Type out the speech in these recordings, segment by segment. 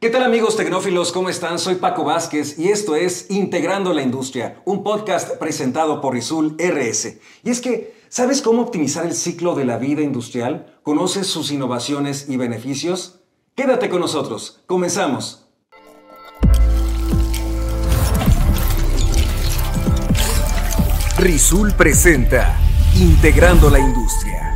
¿Qué tal amigos tecnófilos? ¿Cómo están? Soy Paco Vázquez y esto es Integrando la Industria, un podcast presentado por Rizul RS. Y es que, ¿sabes cómo optimizar el ciclo de la vida industrial? ¿Conoces sus innovaciones y beneficios? Quédate con nosotros. Comenzamos. Rizul presenta Integrando la Industria.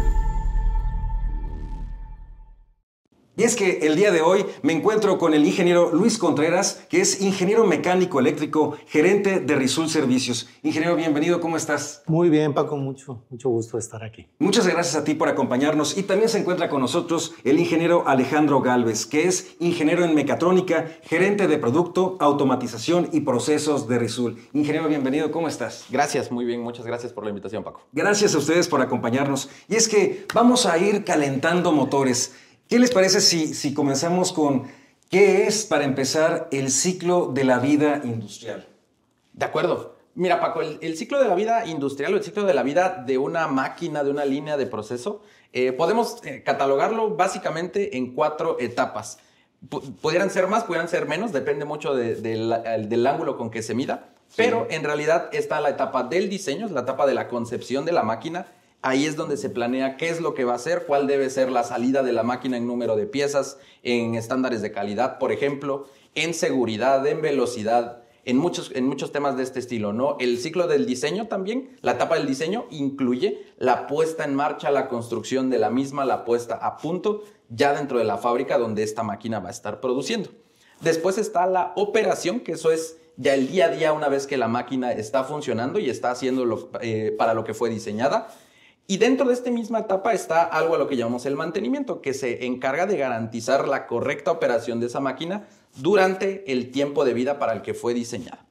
Y es que el día de hoy me encuentro con el ingeniero Luis Contreras, que es ingeniero mecánico eléctrico, gerente de Rizul Servicios. Ingeniero, bienvenido, ¿cómo estás? Muy bien, Paco, mucho, mucho gusto estar aquí. Muchas gracias a ti por acompañarnos. Y también se encuentra con nosotros el ingeniero Alejandro Galvez, que es ingeniero en mecatrónica, gerente de producto, automatización y procesos de Rizul. Ingeniero, bienvenido, ¿cómo estás? Gracias, muy bien, muchas gracias por la invitación, Paco. Gracias a ustedes por acompañarnos. Y es que vamos a ir calentando motores. ¿Qué les parece si, si comenzamos con qué es, para empezar, el ciclo de la vida industrial? De acuerdo. Mira, Paco, el, ciclo de la vida industrial o el ciclo de la vida de una máquina, de una línea de proceso, eh, podemos eh, catalogarlo básicamente en cuatro etapas. pudieran ser más, pudieran ser menos, depende mucho del ángulo con que se mida, pero en realidad está la etapa del diseño, es la etapa de la concepción de la máquina, Ahí es donde se planea qué es lo que va a hacer, cuál debe ser la salida de la máquina en número de piezas, en estándares de calidad, por ejemplo, en seguridad, en velocidad, en muchos, en muchos temas de este estilo, ¿no? El ciclo del diseño también, la etapa del diseño incluye la puesta en marcha, la construcción de la misma, la puesta a punto ya dentro de la fábrica donde esta máquina va a estar produciendo. Después está la operación, que eso es ya el día a día una vez que la máquina está funcionando y está haciendo eh, para lo que fue diseñada. Y dentro de esta misma etapa está algo a lo que llamamos el mantenimiento, que se encarga de garantizar la correcta operación de esa máquina durante el tiempo de vida para el que fue diseñada.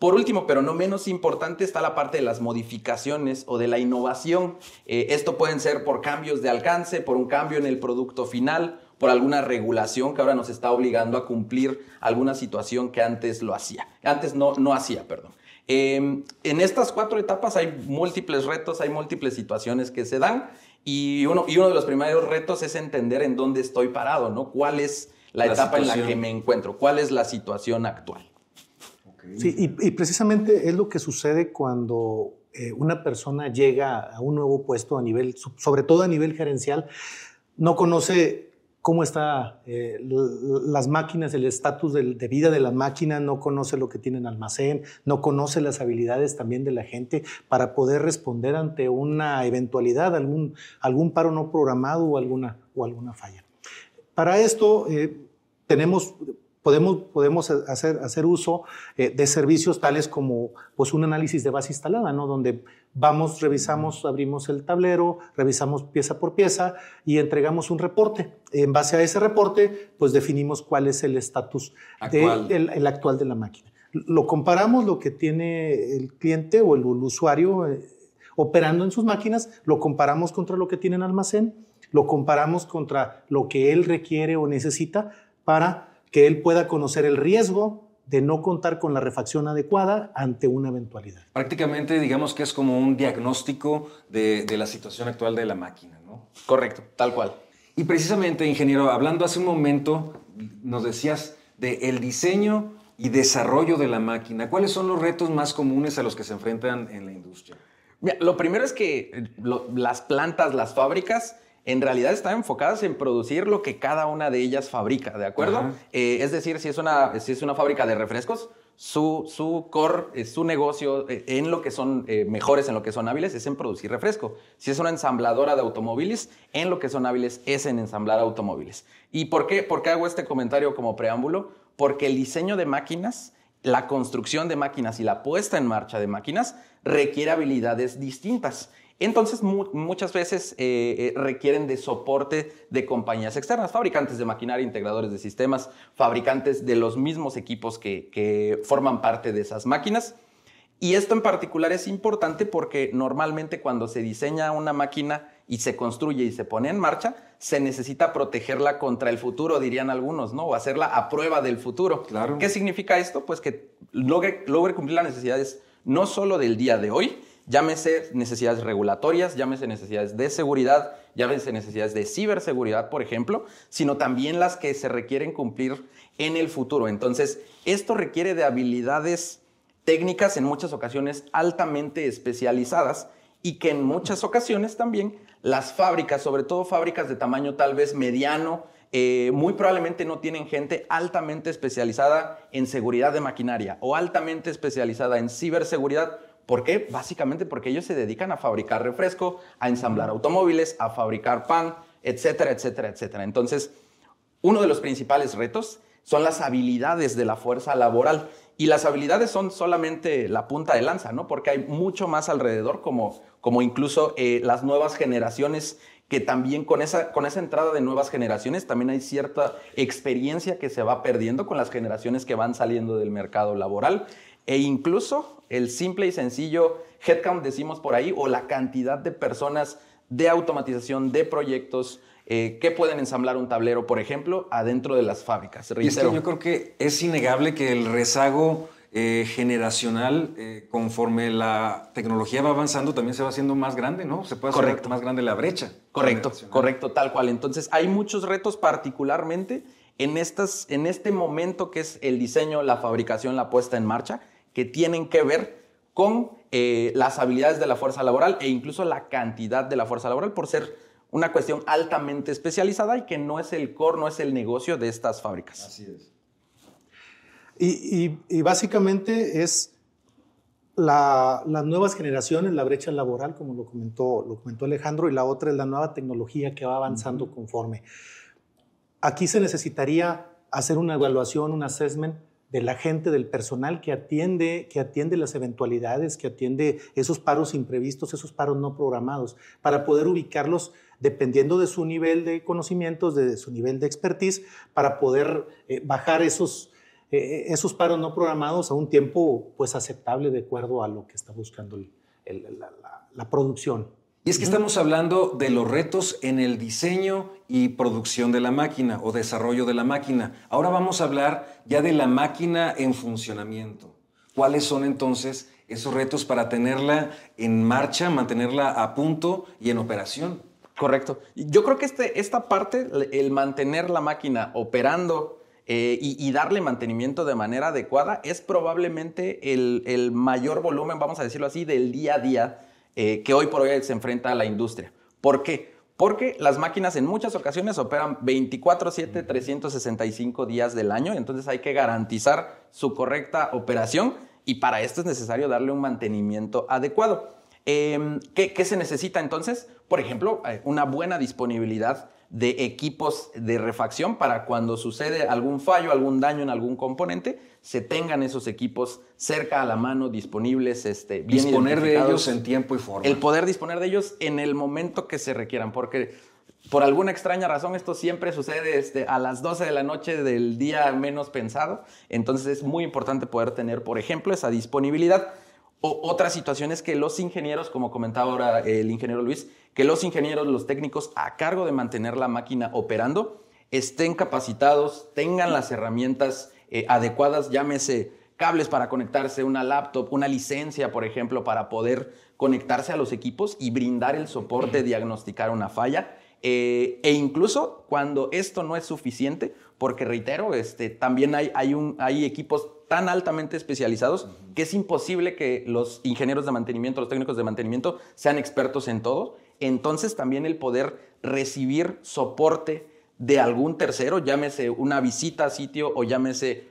Por último, pero no menos importante, está la parte de las modificaciones o de la innovación. Eh, esto pueden ser por cambios de alcance, por un cambio en el producto final, por alguna regulación que ahora nos está obligando a cumplir alguna situación que antes lo hacía. Antes no, no hacía, perdón. Em, en estas cuatro etapas hay múltiples retos, hay múltiples situaciones que se dan y uno, y uno de los primeros retos es entender en dónde estoy parado, ¿no? ¿Cuál es la, etapa en la que me encuentro? ¿Cuál es la situación actual? Sí, y, precisamente es lo que sucede cuando eh, una persona llega a un nuevo puesto a nivel, sobre todo a nivel gerencial, no conoce cómo están eh, las máquinas, el estatus de, vida de la máquina, no conoce lo que tiene en almacén, no conoce las habilidades también de la gente para poder responder ante una eventualidad, algún, algún paro no programado o alguna, o alguna falla. Para esto eh, tenemos podemos, podemos hacer, hacer uso eh, de servicios tales como pues, un análisis de base instalada, ¿no? donde vamos, revisamos, abrimos el tablero, revisamos pieza por pieza y entregamos un reporte. En base a ese reporte, pues definimos cuál es el estatus actual. De, el, actual de la máquina. Lo comparamos lo que tiene el cliente o el, usuario eh, operando en sus máquinas, lo comparamos contra lo que tiene en almacén, lo comparamos contra lo que él requiere o necesita para que él pueda conocer el riesgo de no contar con la refacción adecuada ante una eventualidad. Prácticamente digamos que es como un diagnóstico de, la situación actual de la máquina, ¿no? Correcto, tal cual. Y precisamente, ingeniero, hablando hace un momento, nos decías del el diseño y desarrollo de la máquina. ¿Cuáles son los retos más comunes a los que se enfrentan en la industria? lo primero es que las plantas, las fábricas, en realidad están enfocadas en producir lo que cada una de ellas fabrica, ¿de acuerdo? Eh, es decir, si es, una, si es una fábrica de refrescos, su, su core, eh, su negocio eh, en lo que son mejores, en lo que son hábiles, es en producir refresco. Si es una ensambladora de automóviles, en lo que son hábiles es en ensamblar automóviles. ¿Y por qué, por qué hago este comentario como preámbulo? Porque el diseño de máquinas la construcción de máquinas y la puesta en marcha de máquinas requiere habilidades distintas. Entonces, muchas veces eh, eh, requieren de soporte de compañías externas, fabricantes de maquinaria, integradores de sistemas, fabricantes de los mismos equipos que, forman parte de esas máquinas. Y esto en particular es importante porque normalmente cuando se diseña una máquina y se construye y se pone en marcha, se necesita protegerla contra el futuro, dirían algunos, ¿no? O hacerla a prueba del futuro. Claro. ¿Qué significa esto? Pues que logre, logre cumplir las necesidades no solo del día de hoy, Llámese necesidades regulatorias, llámese necesidades de seguridad, llámese necesidades de ciberseguridad, por ejemplo, sino también las que se requieren cumplir en el futuro. Entonces, esto requiere de habilidades técnicas en muchas ocasiones altamente especializadas y que en muchas ocasiones también las fábricas, sobre todo fábricas de tamaño tal vez mediano, eh, muy probablemente no tienen gente altamente especializada en seguridad de maquinaria o altamente especializada en ciberseguridad. ¿Por qué? Básicamente porque ellos se dedican a fabricar refresco, a ensamblar automóviles, a fabricar pan, etcétera, etcétera, etcétera. Entonces, uno de los principales retos son las habilidades de la fuerza laboral. Y las habilidades son solamente la punta de lanza, ¿no? Porque hay mucho más alrededor, como, como incluso eh, las nuevas generaciones, que también con esa, con esa entrada de nuevas generaciones también hay cierta experiencia que se va perdiendo con las generaciones que van saliendo del mercado laboral. E incluso el simple y sencillo headcount, decimos por ahí, o la cantidad de personas de automatización, de proyectos, eh, que pueden ensamblar un tablero, por ejemplo, adentro de las fábricas. Y es que yo creo que es innegable que el rezago eh, generacional, eh, conforme la tecnología va avanzando, también se va haciendo más grande, ¿no? Se puede hacer más grande la brecha. Correcto, correcto, tal cual. Entonces, hay muchos retos particularmente en, estas, en este momento que es el diseño, la fabricación, la puesta en marcha, que tienen que ver con las habilidades de la fuerza laboral e incluso la cantidad de la fuerza laboral por ser una cuestión altamente especializada y que no es el core, no es el negocio de estas fábricas. Así es. Y, básicamente es la, las nuevas generaciones, la brecha laboral, como lo comentó, lo comentó Alejandro, y la otra es la nueva tecnología que va avanzando conforme. Aquí se necesitaría hacer una evaluación, un assessment de la gente, del personal que atiende, que atiende las eventualidades, que atiende esos paros imprevistos, esos paros no programados, para poder ubicarlos dependiendo de su nivel de conocimientos, de su nivel de expertise, para poder eh, bajar esos, eh, esos paros no programados a un tiempo pues aceptable de acuerdo a lo que está buscando la, producción. Y es que estamos hablando de los retos en el diseño y producción de la máquina o desarrollo de la máquina. Ahora vamos a hablar ya de la máquina en funcionamiento. ¿Cuáles son entonces esos retos para tenerla en marcha, mantenerla a punto y en operación? Correcto. Yo creo que este, esta parte, el mantener la máquina operando eh, y, darle mantenimiento de manera adecuada, es probablemente el, mayor volumen, vamos a decirlo así, del día a día eh, que hoy por hoy se enfrenta a la industria. ¿Por qué? Porque las máquinas en muchas ocasiones operan 24/7, 365 días del año, entonces hay que garantizar su correcta operación y para esto es necesario darle un mantenimiento adecuado. Em, ¿qué, se necesita entonces? Por ejemplo, eh, una buena disponibilidad de equipos de refacción para cuando sucede algún fallo, algún daño en algún componente, se tengan esos equipos cerca a la mano, disponibles, este, bien Disponer de ellos en tiempo y forma. El poder disponer de ellos en el momento que se requieran, porque por alguna extraña razón esto siempre sucede este, a las 12 de la noche del día menos pensado, entonces es muy importante poder tener, por ejemplo, esa disponibilidad. O, otra situación es que los ingenieros, como comentaba ahora el ingeniero Luis, que los ingenieros, los técnicos a cargo de mantener la máquina operando, estén capacitados, tengan las herramientas eh, adecuadas, llámese cables para conectarse, una laptop, una licencia, por ejemplo, para poder conectarse a los equipos y brindar el soporte, diagnosticar una falla. Eh, e incluso cuando esto no es suficiente, porque reitero, este, también hay, hay, un, hay equipos tan altamente especializados que es imposible que los ingenieros de mantenimiento, los técnicos de mantenimiento sean expertos en todo. Entonces también el poder recibir soporte de algún tercero, llámese una visita a sitio o llámese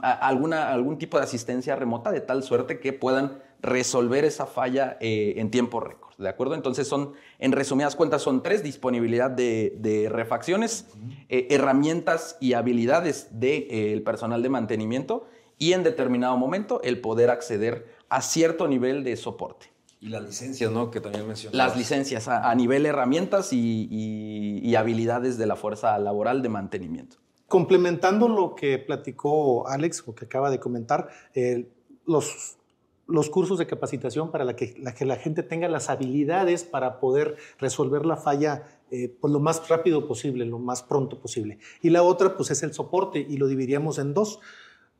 alguna, algún tipo de asistencia remota, de tal suerte que puedan resolver esa falla eh, en tiempo récord. ¿De acuerdo? Entonces son, en resumidas cuentas, son tres, disponibilidad de, refacciones, eh, herramientas y habilidades del de, eh, personal de mantenimiento y en determinado momento el poder acceder a cierto nivel de soporte. Y las licencias, ¿no? Que también mencioné. Las licencias a, nivel herramientas y, habilidades de la fuerza laboral de mantenimiento. Complementando lo que platicó Alex, o que acaba de comentar, los, los cursos de capacitación para la que, la que, la gente tenga las habilidades para poder resolver la falla eh, pues lo más rápido posible, lo más pronto posible. Y la otra, pues es el soporte, y lo dividiríamos en dos.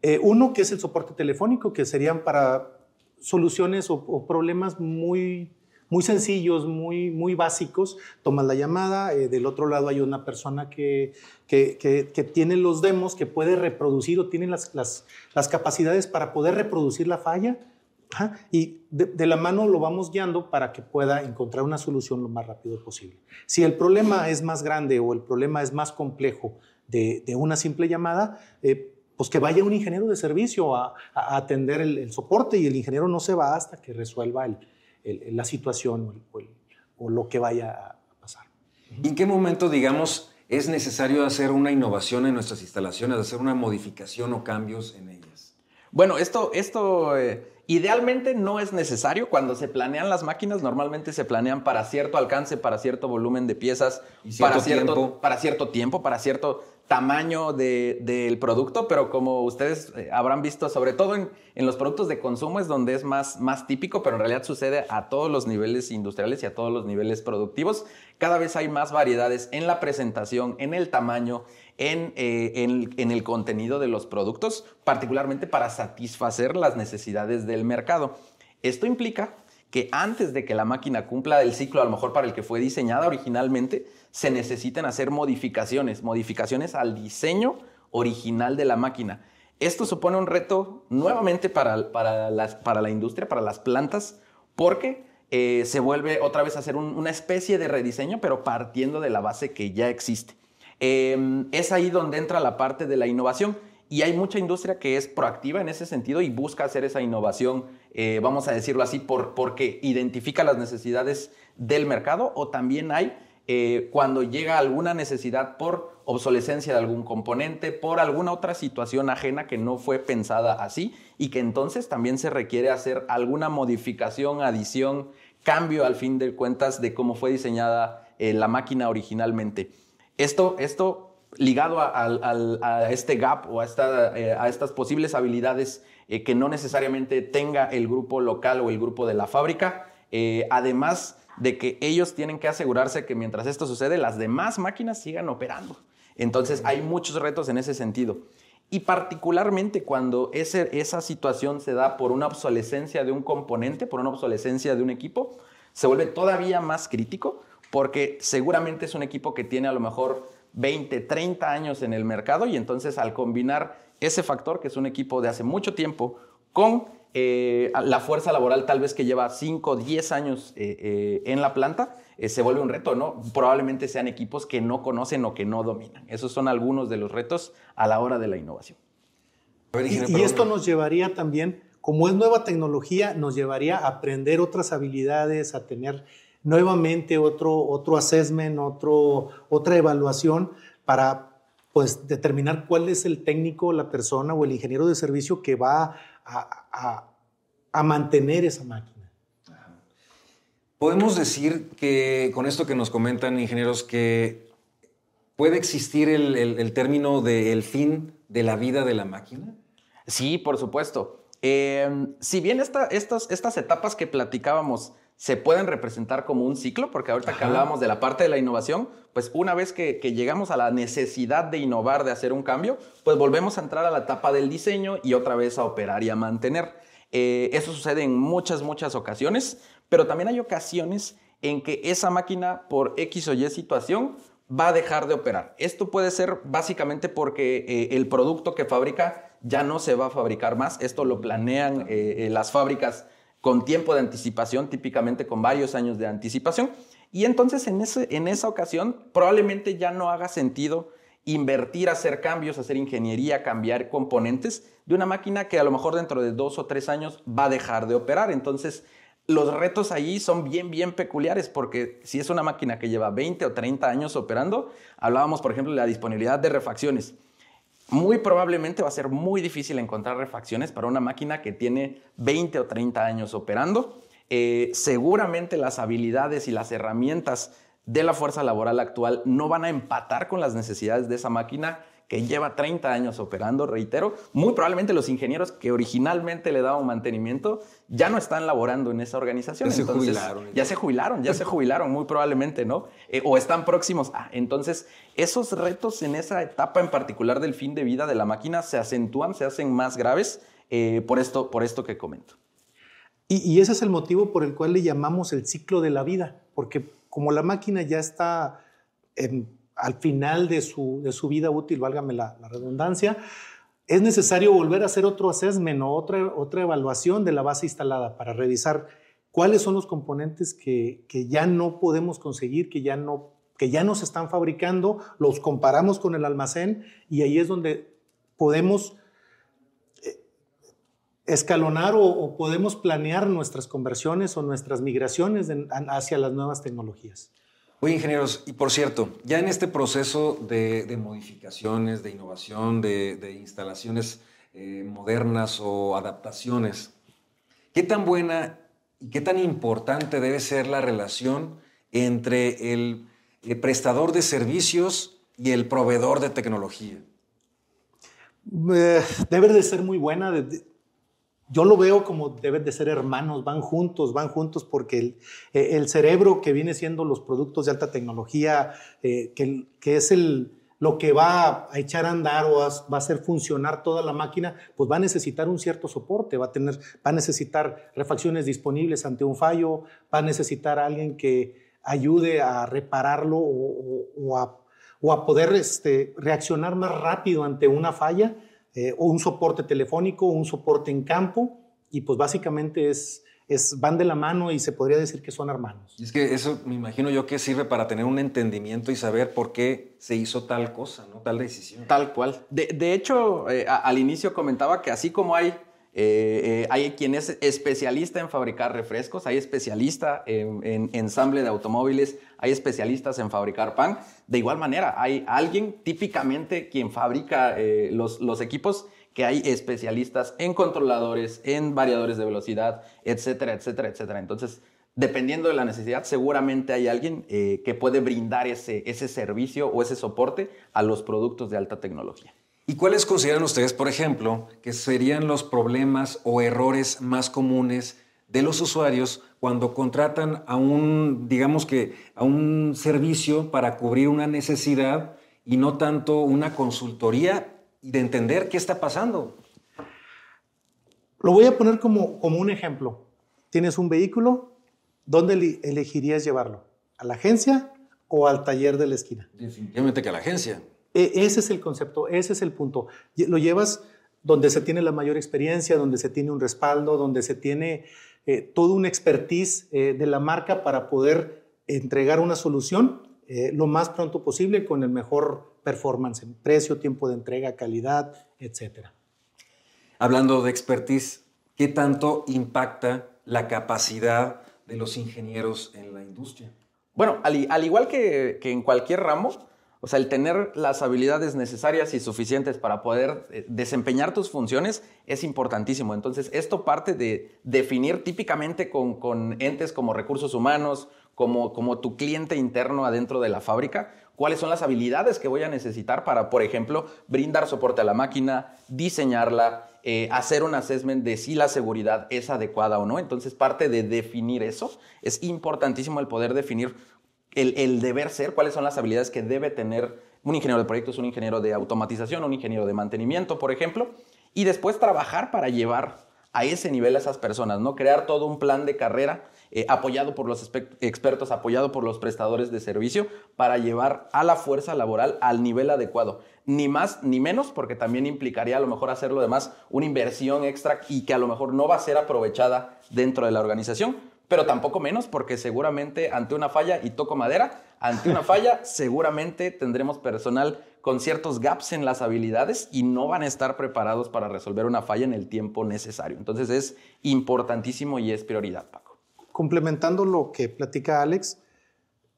Eh, uno que es el soporte telefónico, que serían para soluciones o, problemas muy, muy sencillos, muy, muy básicos. Tomas la llamada, eh, del otro lado hay una persona que, que, que, tiene los demos, que puede reproducir o tiene las, las, las capacidades para poder reproducir la falla. y de, la mano lo vamos guiando para que pueda encontrar una solución lo más rápido posible. Si el problema es más grande o el problema es más complejo de, de una simple llamada, eh, pues que vaya un ingeniero de servicio a, atender el, soporte y el ingeniero no se va hasta que resuelva la situación o, lo que vaya a pasar. ¿Y en qué momento, digamos, es necesario hacer una innovación en nuestras instalaciones, hacer una modificación o cambios en ellas? Bueno, esto, esto eh, idealmente no es necesario. Cuando se planean las máquinas, normalmente se planean para cierto alcance, para cierto volumen de piezas, para, cierto, para cierto tiempo, para cierto tamaño del producto, pero como ustedes eh, habrán visto, sobre todo en, los productos de consumo es donde es más, más típico, pero en realidad sucede a todos los niveles industriales y a todos los niveles productivos. Cada vez hay más variedades en la presentación, en el tamaño, en, eh, en el contenido de los productos, particularmente para satisfacer las necesidades del mercado. Esto implica que antes de que la máquina cumpla el ciclo, a lo mejor para el que fue diseñada originalmente, se necesitan hacer modificaciones, modificaciones al diseño original de la máquina. Esto supone un reto nuevamente para, para, la industria, para las plantas, porque eh, se vuelve otra vez a hacer una especie de rediseño, pero partiendo de la base que ya existe. Em, es ahí donde entra la parte de la innovación. Y hay mucha industria que es proactiva en ese sentido y busca hacer esa innovación, eh, vamos a decirlo así, por, porque identifica las necesidades del mercado o también hay eh, cuando llega alguna necesidad por obsolescencia de algún componente, por alguna otra situación ajena que no fue pensada así y que entonces también se requiere hacer alguna modificación, adición, cambio al fin de cuentas de cómo fue diseñada eh, la máquina originalmente. Esto, esto ligado a, este gap o a, eh, estas posibles habilidades que no necesariamente tenga el grupo local o el grupo de la fábrica, además de que ellos tienen que asegurarse que mientras esto sucede, las demás máquinas sigan operando. Entonces hay muchos retos en ese sentido. Y particularmente cuando esa situación se da por una obsolescencia de un componente, por una obsolescencia de un equipo, se vuelve todavía más crítico porque seguramente es un equipo que tiene a lo mejor 20, 30 años en el mercado y entonces al combinar ese factor, que es un equipo de hace mucho tiempo, con eh, la fuerza laboral tal vez que lleva 5, 10 años eh, eh, en la planta, se vuelve un reto, ¿no? Probablemente sean equipos que no conocen o que no dominan. Esos son algunos de los retos a la hora de la innovación. Y, esto nos llevaría también, como es nueva tecnología, nos llevaría a aprender otras habilidades, a tener nuevamente otro, otro assessment, otro, otra evaluación para pues determinar cuál es el técnico, la persona o el ingeniero de servicio que va a, mantener esa máquina. Podemos decir que con esto que nos comentan ingenieros que puede existir el, término del fin de la vida de la máquina. Sí, por supuesto. Em, si bien estas, estas etapas que platicábamos se pueden representar como un ciclo, porque ahorita que hablábamos de la parte de la innovación, pues una vez que, llegamos a la necesidad de innovar, de hacer un cambio, pues volvemos a entrar a la etapa del diseño y otra vez a operar y a mantener. Eh, eso sucede en muchas, muchas ocasiones, pero también hay ocasiones en que esa máquina, por X o Y situación, va a dejar de operar. Esto puede ser básicamente porque eh, el producto que fabrica ya no se va a fabricar más. Esto lo planean eh, las fábricas con tiempo de anticipación, típicamente con varios años de anticipación. Y entonces en, ese, en esa ocasión probablemente ya no haga sentido invertir, hacer cambios, hacer ingeniería, cambiar componentes de una máquina que a lo mejor dentro de dos o tres años va a dejar de operar. Entonces, los retos ahí son bien, bien peculiares porque si es una máquina que lleva 20 o 30 años operando, hablábamos, por ejemplo, de la disponibilidad de refacciones muy probablemente va a ser muy difícil encontrar refacciones para una máquina que tiene 20 o 30 años operando. Eh, seguramente las habilidades y las herramientas de la fuerza laboral actual no van a empatar con las necesidades de esa máquina que lleva 30 años operando, reitero, muy probablemente los ingenieros que originalmente le daban mantenimiento ya no están laborando en esa organización. Ya se jubilaron. Ya se jubilaron, ya se jubilaron, muy probablemente, ¿no? Eh, o están próximos. Ah, entonces, esos retos en esa etapa en particular del fin de vida de la máquina se acentúan, se hacen más graves eh, por, esto, por esto que comento. Y, ese es el motivo por el cual le llamamos el ciclo de la vida, porque como la máquina ya está al final de su, de su, vida útil, válgame la, redundancia, es necesario volver a hacer otro assessment o otra, otra evaluación de la base instalada para revisar cuáles son los componentes que, que ya no podemos conseguir, que ya no que ya no se están fabricando, los comparamos con el almacén y ahí es donde podemos eh, escalonar o, podemos planear nuestras conversiones o nuestras migraciones hacia las nuevas tecnologías. Oye, ingenieros, y por cierto, ya en este proceso de, modificaciones, de innovación, de, instalaciones eh, modernas o adaptaciones, ¿qué tan buena y qué tan importante debe ser la relación entre el el prestador de servicios y el proveedor de tecnología? Eh, debe de ser muy buena. Yo lo veo como deben de ser hermanos, van juntos, van juntos porque el, eh, cerebro que viene siendo los productos de alta tecnología, eh, que, es el, lo que va a echar a andar o va a hacer funcionar toda la máquina, pues va a necesitar un cierto soporte, va a, tener, va a necesitar refacciones disponibles ante un fallo, va a necesitar a alguien que, ayude a repararlo o, a, poder este, reaccionar más rápido ante una falla, eh, o un soporte telefónico, un soporte en campo, y pues básicamente es, es, van de la mano y se podría decir que son hermanos. Y es que eso me imagino yo que sirve para tener un entendimiento y saber por qué se hizo tal cosa, ¿no? tal decisión. Tal cual. De, hecho, eh, al inicio comentaba que así como hay eh, eh, hay quien es especialista en fabricar refrescos, hay especialista en, ensamble de automóviles, hay especialistas en fabricar pan. De igual manera, hay alguien típicamente quien fabrica eh, los, los, equipos que hay especialistas en controladores, en variadores de velocidad, etcétera, etcétera, etcétera. Entonces, dependiendo de la necesidad, seguramente hay alguien que puede brindar ese, ese servicio o ese soporte a los productos de alta tecnología. ¿Y cuáles consideran ustedes, por ejemplo, que serían los problemas o errores más comunes de los usuarios cuando contratan a un, digamos que, a un servicio para cubrir una necesidad y no tanto una consultoría y de entender qué está pasando? Lo voy a poner como, como un ejemplo. Tienes un vehículo, ¿dónde elegirías llevarlo? ¿A la agencia o al taller de la esquina? Definitivamente que a la agencia. E, ese es el concepto, ese es el punto. Lo llevas donde se tiene la mayor experiencia, donde se tiene un respaldo, donde se tiene eh, todo un expertise eh, de la marca para poder entregar una solución eh, lo más pronto posible con el mejor performance en precio, tiempo de entrega, calidad, etc. Hablando de expertise, ¿qué tanto impacta la capacidad de los ingenieros en la industria? Bueno, al, igual que, que en cualquier ramo, o sea, el tener las habilidades necesarias y suficientes para poder eh, desempeñar tus funciones es importantísimo. Entonces, esto parte de definir típicamente con, entes como recursos humanos, como, como tu cliente interno adentro de la fábrica, cuáles son las habilidades que voy a necesitar para, por ejemplo, brindar soporte a la máquina, diseñarla, eh, hacer un assessment de si la seguridad es adecuada o no. Entonces, parte de definir eso es importantísimo el poder definir el, deber ser, cuáles son las habilidades que debe tener un ingeniero de proyectos, un ingeniero de automatización, un ingeniero de mantenimiento, por ejemplo, y después trabajar para llevar a ese nivel a esas personas, ¿no? Crear todo un plan de carrera eh, apoyado por los expertos, apoyado por los prestadores de servicio para llevar a la fuerza laboral al nivel adecuado. Ni más ni menos, porque también implicaría a lo mejor hacerlo demás una inversión extra y que a lo mejor no va a ser aprovechada dentro de la organización, pero tampoco menos porque seguramente ante una falla, y toco madera, ante una falla seguramente tendremos personal con ciertos gaps en las habilidades y no van a estar preparados para resolver una falla en el tiempo necesario. Entonces es importantísimo y es prioridad, Paco. Complementando lo que platica Alex,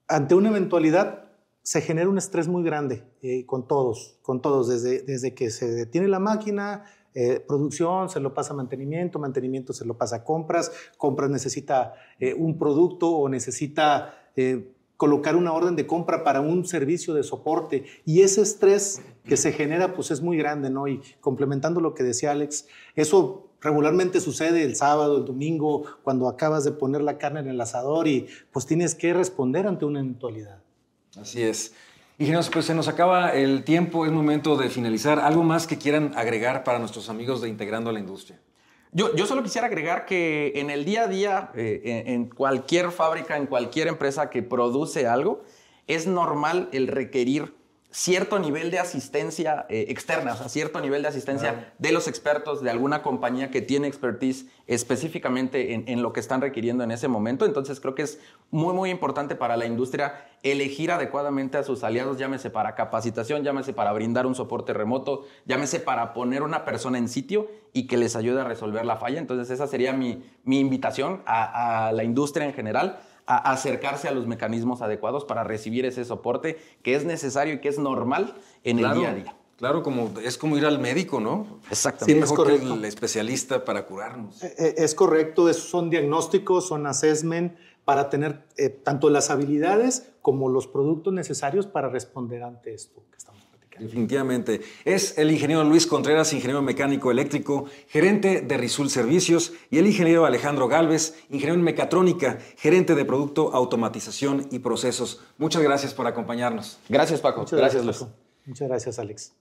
ante una eventualidad se genera un estrés muy grande eh, con todos, con todos, desde, desde que se detiene la máquina, eh, producción se lo pasa a mantenimiento, mantenimiento se lo pasa a compras, compras necesita eh, un producto o necesita eh, colocar una orden de compra para un servicio de soporte y ese estrés que se genera pues es muy grande, ¿no? Y complementando lo que decía Alex, eso regularmente sucede el sábado, el domingo, cuando acabas de poner la carne en el asador y pues tienes que responder ante una eventualidad. Así es. Ingenieros, pues se nos acaba el tiempo, es momento de finalizar. ¿Algo más que quieran agregar para nuestros amigos de Integrando a la Industria? Yo, yo solo quisiera agregar que en el día a día, eh, en, en cualquier fábrica, en cualquier empresa que produce algo, es normal el requerir cierto nivel de asistencia eh, externa, o sea, cierto nivel de asistencia de los expertos de alguna compañía que tiene expertise específicamente en, en, lo que están requiriendo en ese momento. Entonces creo que es muy, muy importante para la industria elegir adecuadamente a sus aliados, llámese para capacitación, llámese para brindar un soporte remoto, llámese para poner una persona en sitio y que les ayude a resolver la falla. Entonces esa sería mi, mi invitación a, a la industria en general a acercarse a los mecanismos adecuados para recibir ese soporte que es necesario y que es normal en claro, el día a día. Claro, como, es como ir al médico, ¿no? Exactamente. Sí, mejor es que el especialista para curarnos. Eh, eh, Es correcto, son diagnósticos, son assessment para tener eh, tanto las habilidades como los productos necesarios para responder ante esto que estamos Definitivamente. Es el ingeniero Luis Contreras, ingeniero mecánico eléctrico, gerente de Risul Servicios, y el ingeniero Alejandro Galvez, ingeniero en mecatrónica, gerente de producto, automatización y procesos. Muchas gracias por acompañarnos. Gracias, Paco. Muchas gracias, gracias, Luis. Paco. Muchas gracias, Alex.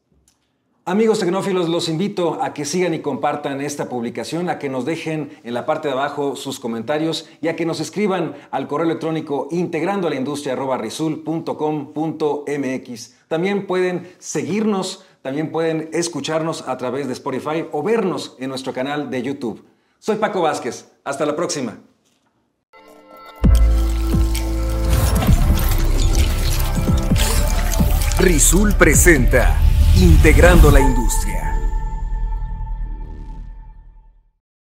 Amigos tecnófilos, los invito a que sigan y compartan esta publicación, a que nos dejen en la parte de abajo sus comentarios y a que nos escriban al correo electrónico integrando a la industria risul.com.mx. También pueden seguirnos, también pueden escucharnos a través de Spotify o vernos en nuestro canal de YouTube. Soy Paco Vázquez. Hasta la próxima. Risul presenta Integrando la Industria.